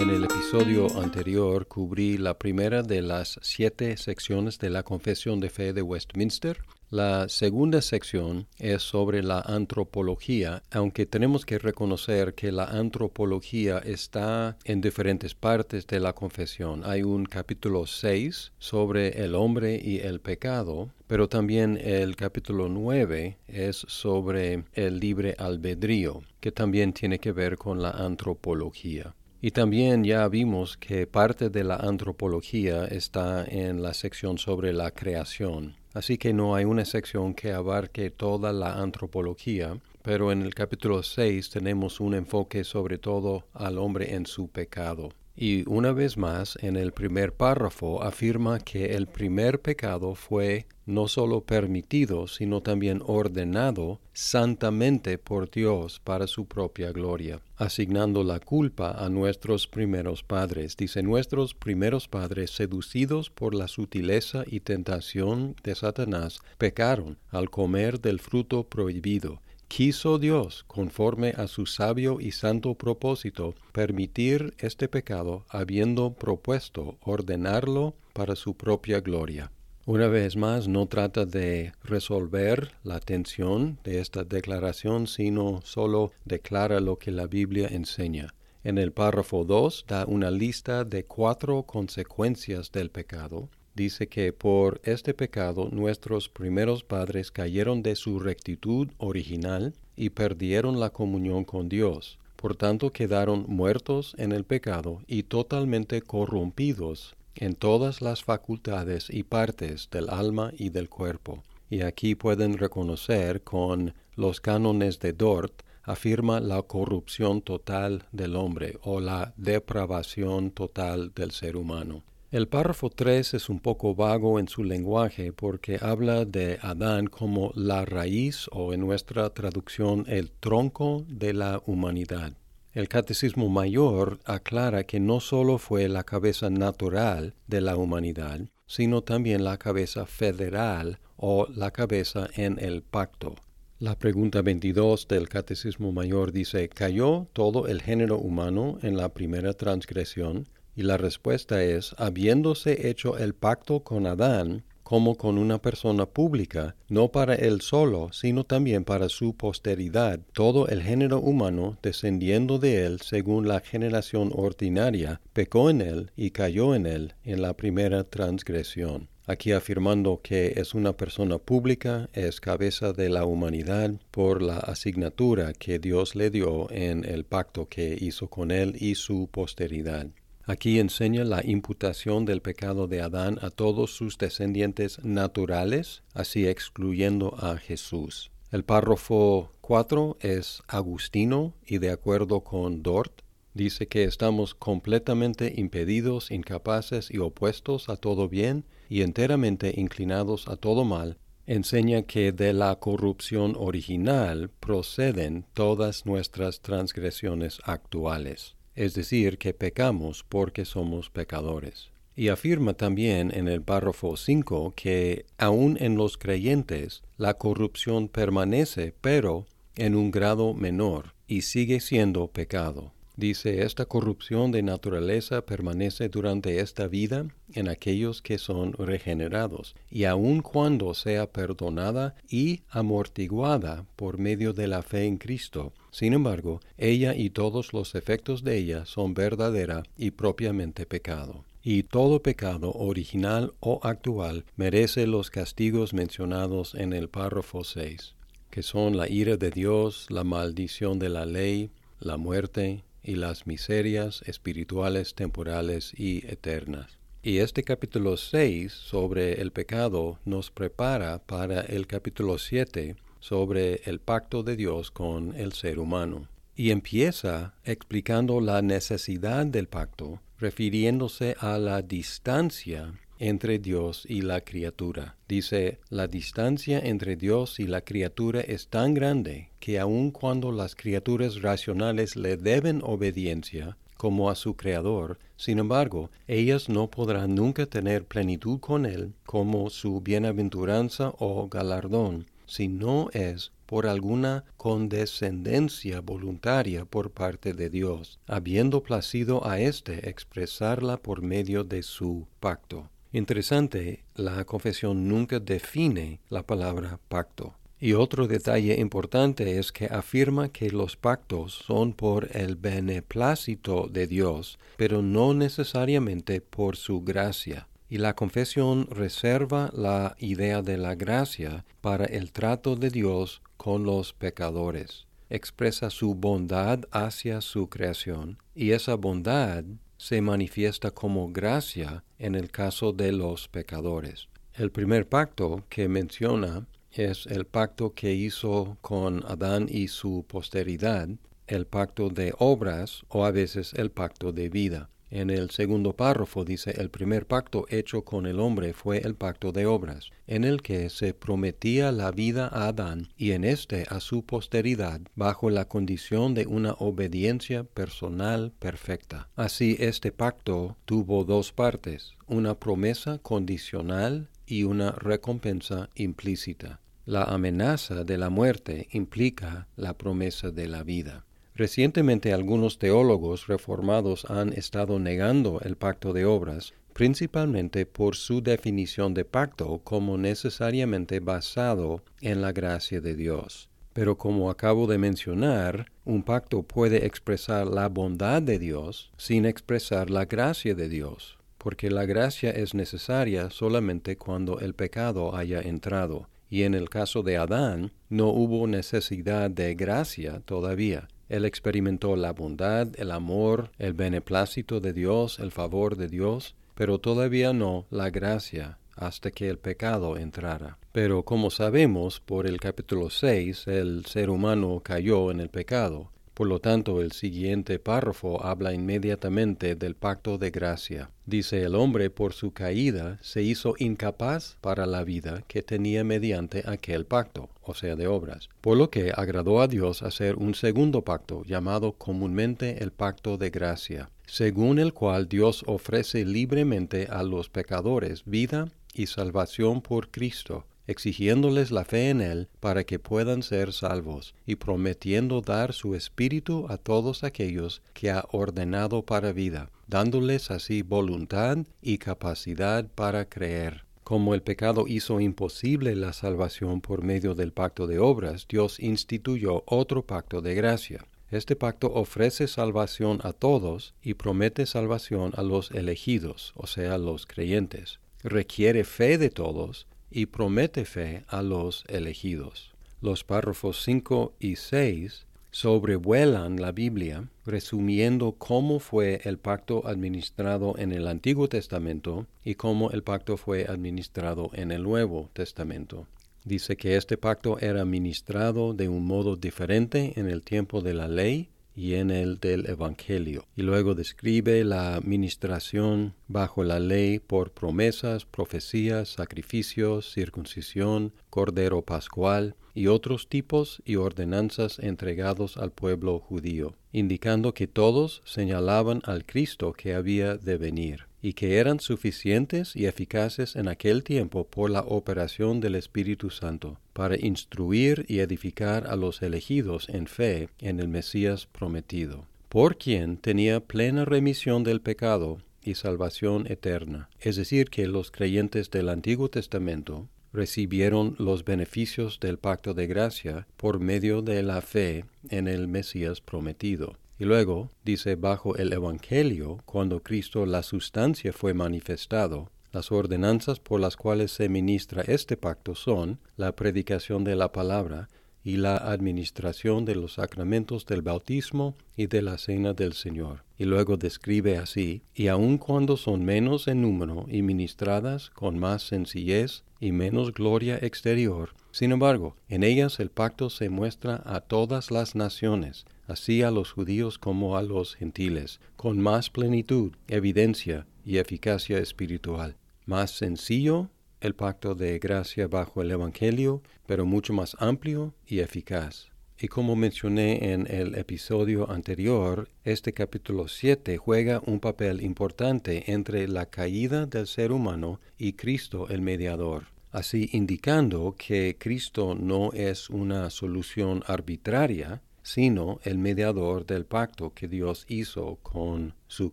En el episodio anterior cubrí la primera de las siete secciones de la Confesión de Fe de Westminster la segunda sección es sobre la antropología, aunque tenemos que reconocer que la antropología está en diferentes partes de la confesión. Hay un capítulo 6 sobre el hombre y el pecado, pero también el capítulo 9 es sobre el libre albedrío, que también tiene que ver con la antropología. Y también ya vimos que parte de la antropología está en la sección sobre la creación. Así que no hay una sección que abarque toda la antropología, pero en el capítulo 6 tenemos un enfoque sobre todo al hombre en su pecado. Y una vez más, en el primer párrafo afirma que el primer pecado fue no solo permitido, sino también ordenado santamente por Dios para su propia gloria, asignando la culpa a nuestros primeros padres. Dice, nuestros primeros padres, seducidos por la sutileza y tentación de Satanás, pecaron al comer del fruto prohibido quiso Dios, conforme a su sabio y santo propósito, permitir este pecado, habiendo propuesto ordenarlo para su propia gloria. Una vez más, no trata de resolver la tensión de esta declaración, sino solo declara lo que la Biblia enseña. En el párrafo 2 da una lista de cuatro consecuencias del pecado, dice que por este pecado nuestros primeros padres cayeron de su rectitud original y perdieron la comunión con Dios. Por tanto quedaron muertos en el pecado y totalmente corrompidos en todas las facultades y partes del alma y del cuerpo. Y aquí pueden reconocer con los cánones de Dort afirma la corrupción total del hombre o la depravación total del ser humano. El párrafo 3 es un poco vago en su lenguaje porque habla de Adán como la raíz o en nuestra traducción el tronco de la humanidad. El Catecismo Mayor aclara que no sólo fue la cabeza natural de la humanidad, sino también la cabeza federal o la cabeza en el pacto. La pregunta 22 del Catecismo Mayor dice, ¿cayó todo el género humano en la primera transgresión? Y la respuesta es, habiéndose hecho el pacto con Adán, como con una persona pública, no para él solo, sino también para su posteridad, todo el género humano, descendiendo de él según la generación ordinaria, pecó en él y cayó en él en la primera transgresión. Aquí afirmando que es una persona pública, es cabeza de la humanidad por la asignatura que Dios le dio en el pacto que hizo con él y su posteridad. Aquí enseña la imputación del pecado de Adán a todos sus descendientes naturales, así excluyendo a Jesús. El párrafo 4 es Agustino y de acuerdo con Dort, dice que estamos completamente impedidos, incapaces y opuestos a todo bien y enteramente inclinados a todo mal, enseña que de la corrupción original proceden todas nuestras transgresiones actuales es decir, que pecamos porque somos pecadores. Y afirma también en el párrafo 5 que aun en los creyentes la corrupción permanece, pero en un grado menor, y sigue siendo pecado. Dice, esta corrupción de naturaleza permanece durante esta vida en aquellos que son regenerados, y aun cuando sea perdonada y amortiguada por medio de la fe en Cristo, sin embargo, ella y todos los efectos de ella son verdadera y propiamente pecado. Y todo pecado, original o actual, merece los castigos mencionados en el párrafo 6, que son la ira de Dios, la maldición de la ley, la muerte y las miserias espirituales, temporales y eternas. Y este capítulo 6 sobre el pecado nos prepara para el capítulo 7 sobre el pacto de Dios con el ser humano. Y empieza explicando la necesidad del pacto, refiriéndose a la distancia entre Dios y la criatura. Dice, la distancia entre Dios y la criatura es tan grande que aun cuando las criaturas racionales le deben obediencia, como a su Creador, sin embargo, ellas no podrán nunca tener plenitud con Él como su bienaventuranza o galardón, si no es por alguna condescendencia voluntaria por parte de Dios, habiendo placido a éste expresarla por medio de su pacto. Interesante, la confesión nunca define la palabra pacto. Y otro detalle importante es que afirma que los pactos son por el beneplácito de Dios, pero no necesariamente por su gracia. Y la confesión reserva la idea de la gracia para el trato de Dios con los pecadores. Expresa su bondad hacia su creación, y esa bondad se manifiesta como gracia en el caso de los pecadores. El primer pacto que menciona es el pacto que hizo con Adán y su posteridad, el pacto de obras o a veces el pacto de vida. En el segundo párrafo dice, el primer pacto hecho con el hombre fue el pacto de obras, en el que se prometía la vida a Adán y en este a su posteridad, bajo la condición de una obediencia personal perfecta. Así este pacto tuvo dos partes, una promesa condicional y una recompensa implícita. La amenaza de la muerte implica la promesa de la vida. Recientemente algunos teólogos reformados han estado negando el pacto de obras, principalmente por su definición de pacto como necesariamente basado en la gracia de Dios. Pero como acabo de mencionar, un pacto puede expresar la bondad de Dios sin expresar la gracia de Dios, porque la gracia es necesaria solamente cuando el pecado haya entrado, y en el caso de Adán no hubo necesidad de gracia todavía, él experimentó la bondad, el amor, el beneplácito de Dios, el favor de Dios, pero todavía no la gracia hasta que el pecado entrara. Pero como sabemos por el capítulo 6, el ser humano cayó en el pecado. Por lo tanto, el siguiente párrafo habla inmediatamente del pacto de gracia. Dice el hombre por su caída se hizo incapaz para la vida que tenía mediante aquel pacto, o sea, de obras, por lo que agradó a Dios hacer un segundo pacto, llamado comúnmente el pacto de gracia, según el cual Dios ofrece libremente a los pecadores vida y salvación por Cristo exigiéndoles la fe en Él para que puedan ser salvos, y prometiendo dar su Espíritu a todos aquellos que ha ordenado para vida, dándoles así voluntad y capacidad para creer. Como el pecado hizo imposible la salvación por medio del pacto de obras, Dios instituyó otro pacto de gracia. Este pacto ofrece salvación a todos y promete salvación a los elegidos, o sea, los creyentes. Requiere fe de todos y promete fe a los elegidos. Los párrafos 5 y 6 sobrevuelan la Biblia, resumiendo cómo fue el pacto administrado en el Antiguo Testamento y cómo el pacto fue administrado en el Nuevo Testamento. Dice que este pacto era administrado de un modo diferente en el tiempo de la ley y en el del Evangelio. Y luego describe la administración bajo la ley por promesas, profecías, sacrificios, circuncisión, cordero pascual y otros tipos y ordenanzas entregados al pueblo judío, indicando que todos señalaban al Cristo que había de venir y que eran suficientes y eficaces en aquel tiempo por la operación del Espíritu Santo, para instruir y edificar a los elegidos en fe en el Mesías prometido, por quien tenía plena remisión del pecado y salvación eterna. Es decir, que los creyentes del Antiguo Testamento recibieron los beneficios del pacto de gracia por medio de la fe en el Mesías prometido. Y luego dice bajo el Evangelio, cuando Cristo la sustancia fue manifestado, las ordenanzas por las cuales se ministra este pacto son la predicación de la palabra y la administración de los sacramentos del bautismo y de la cena del Señor. Y luego describe así, y aun cuando son menos en número y ministradas con más sencillez y menos gloria exterior, sin embargo, en ellas el pacto se muestra a todas las naciones, así a los judíos como a los gentiles, con más plenitud, evidencia y eficacia espiritual. Más sencillo el pacto de gracia bajo el Evangelio, pero mucho más amplio y eficaz. Y como mencioné en el episodio anterior, este capítulo 7 juega un papel importante entre la caída del ser humano y Cristo el mediador, así indicando que Cristo no es una solución arbitraria, sino el mediador del pacto que Dios hizo con su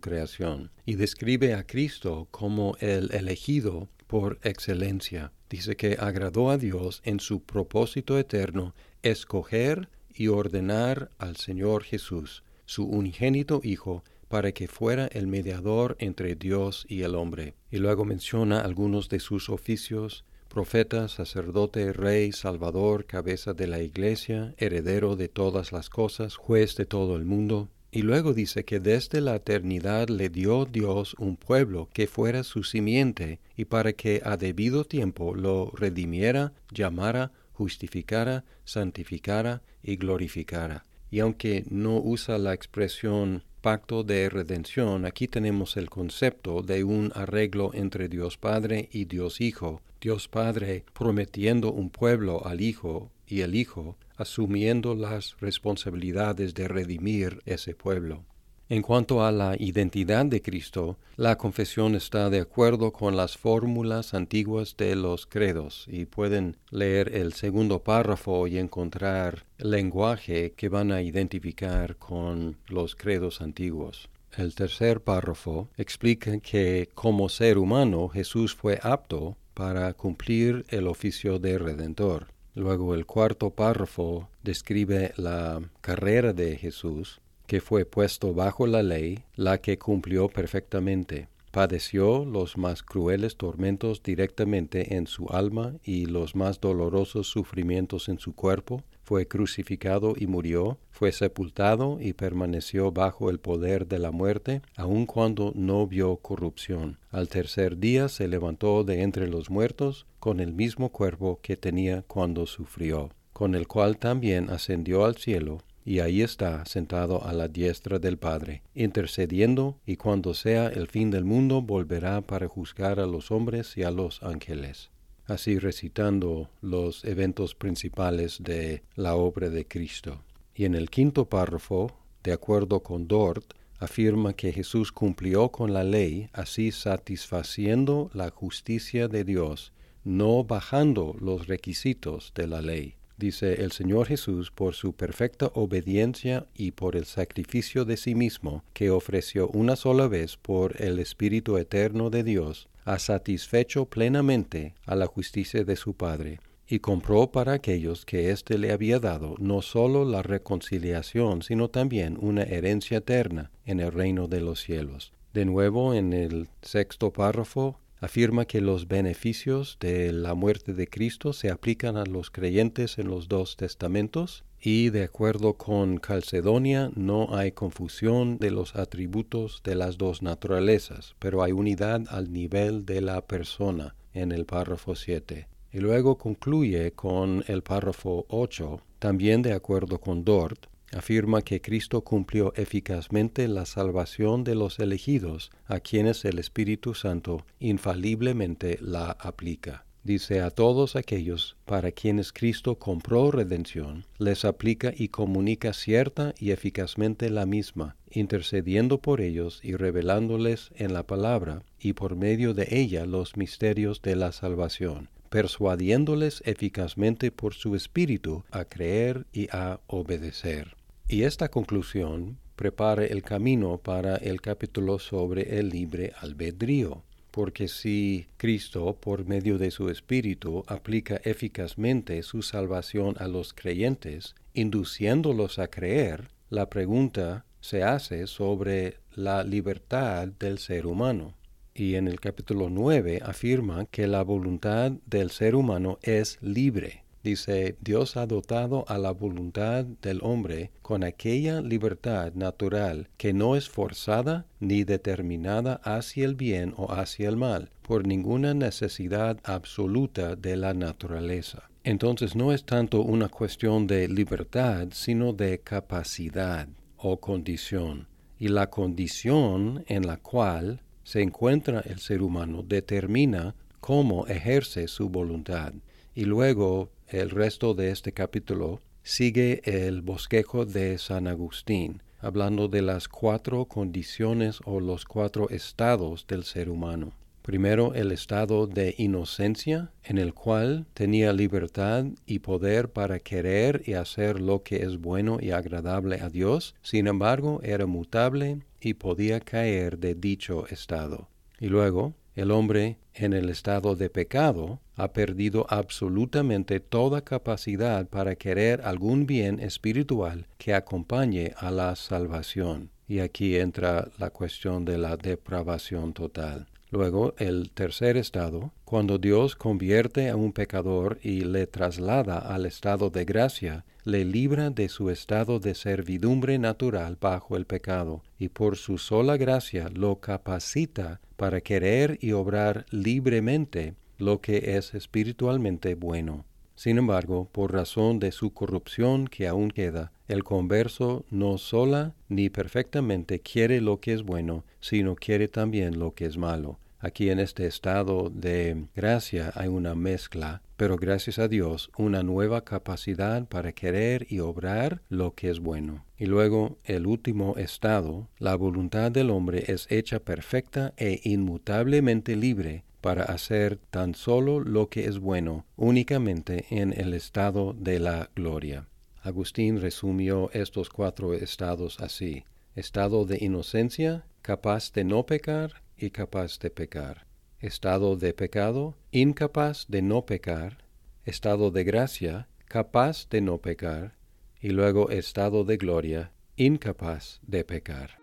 creación. Y describe a Cristo como el elegido por excelencia. Dice que agradó a Dios en su propósito eterno escoger y ordenar al Señor Jesús, su unigénito Hijo, para que fuera el mediador entre Dios y el hombre. Y luego menciona algunos de sus oficios, profeta, sacerdote, rey, salvador, cabeza de la iglesia, heredero de todas las cosas, juez de todo el mundo. Y luego dice que desde la eternidad le dio Dios un pueblo que fuera su simiente, y para que a debido tiempo lo redimiera, llamara, justificara, santificara y glorificara. Y aunque no usa la expresión pacto de redención, aquí tenemos el concepto de un arreglo entre Dios Padre y Dios Hijo, Dios Padre prometiendo un pueblo al Hijo y el Hijo asumiendo las responsabilidades de redimir ese pueblo. En cuanto a la identidad de Cristo, la confesión está de acuerdo con las fórmulas antiguas de los credos y pueden leer el segundo párrafo y encontrar lenguaje que van a identificar con los credos antiguos. El tercer párrafo explica que como ser humano Jesús fue apto para cumplir el oficio de redentor. Luego el cuarto párrafo describe la carrera de Jesús, que fue puesto bajo la ley, la que cumplió perfectamente. Padeció los más crueles tormentos directamente en su alma y los más dolorosos sufrimientos en su cuerpo, fue crucificado y murió, fue sepultado y permaneció bajo el poder de la muerte, aun cuando no vio corrupción. Al tercer día se levantó de entre los muertos con el mismo cuerpo que tenía cuando sufrió, con el cual también ascendió al cielo, y ahí está sentado a la diestra del Padre, intercediendo, y cuando sea el fin del mundo volverá para juzgar a los hombres y a los ángeles así recitando los eventos principales de la obra de Cristo. Y en el quinto párrafo, de acuerdo con Dort, afirma que Jesús cumplió con la ley, así satisfaciendo la justicia de Dios, no bajando los requisitos de la ley. Dice el Señor Jesús, por su perfecta obediencia y por el sacrificio de sí mismo, que ofreció una sola vez por el Espíritu Eterno de Dios, ha satisfecho plenamente a la justicia de su Padre, y compró para aquellos que éste le había dado no sólo la reconciliación, sino también una herencia eterna en el reino de los cielos. De nuevo, en el sexto párrafo, afirma que los beneficios de la muerte de Cristo se aplican a los creyentes en los dos testamentos y de acuerdo con Calcedonia no hay confusión de los atributos de las dos naturalezas, pero hay unidad al nivel de la persona en el párrafo 7. Y luego concluye con el párrafo 8, también de acuerdo con Dort, afirma que Cristo cumplió eficazmente la salvación de los elegidos, a quienes el Espíritu Santo infaliblemente la aplica dice a todos aquellos para quienes Cristo compró redención, les aplica y comunica cierta y eficazmente la misma, intercediendo por ellos y revelándoles en la palabra y por medio de ella los misterios de la salvación, persuadiéndoles eficazmente por su espíritu a creer y a obedecer. Y esta conclusión prepara el camino para el capítulo sobre el libre albedrío porque si Cristo, por medio de su Espíritu, aplica eficazmente su salvación a los creyentes, induciéndolos a creer, la pregunta se hace sobre la libertad del ser humano. Y en el capítulo 9 afirma que la voluntad del ser humano es libre Dice, Dios ha dotado a la voluntad del hombre con aquella libertad natural que no es forzada ni determinada hacia el bien o hacia el mal, por ninguna necesidad absoluta de la naturaleza. Entonces no es tanto una cuestión de libertad, sino de capacidad o condición. Y la condición en la cual se encuentra el ser humano determina cómo ejerce su voluntad. Y luego el resto de este capítulo sigue el bosquejo de San Agustín, hablando de las cuatro condiciones o los cuatro estados del ser humano. Primero, el estado de inocencia, en el cual tenía libertad y poder para querer y hacer lo que es bueno y agradable a Dios, sin embargo era mutable y podía caer de dicho estado. Y luego, el hombre en el estado de pecado ha perdido absolutamente toda capacidad para querer algún bien espiritual que acompañe a la salvación. Y aquí entra la cuestión de la depravación total. Luego, el tercer estado, cuando Dios convierte a un pecador y le traslada al estado de gracia, le libra de su estado de servidumbre natural bajo el pecado, y por su sola gracia lo capacita para querer y obrar libremente lo que es espiritualmente bueno. Sin embargo, por razón de su corrupción que aún queda, el converso no sola ni perfectamente quiere lo que es bueno, sino quiere también lo que es malo. Aquí en este estado de gracia hay una mezcla, pero gracias a Dios una nueva capacidad para querer y obrar lo que es bueno. Y luego el último estado, la voluntad del hombre es hecha perfecta e inmutablemente libre para hacer tan solo lo que es bueno, únicamente en el estado de la gloria. Agustín resumió estos cuatro estados así. Estado de inocencia, capaz de no pecar y capaz de pecar. Estado de pecado, incapaz de no pecar. Estado de gracia, capaz de no pecar. Y luego estado de gloria, incapaz de pecar.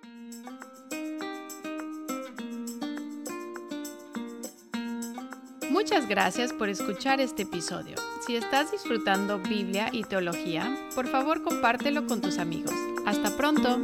Muchas gracias por escuchar este episodio. Si estás disfrutando Biblia y teología, por favor compártelo con tus amigos. Hasta pronto.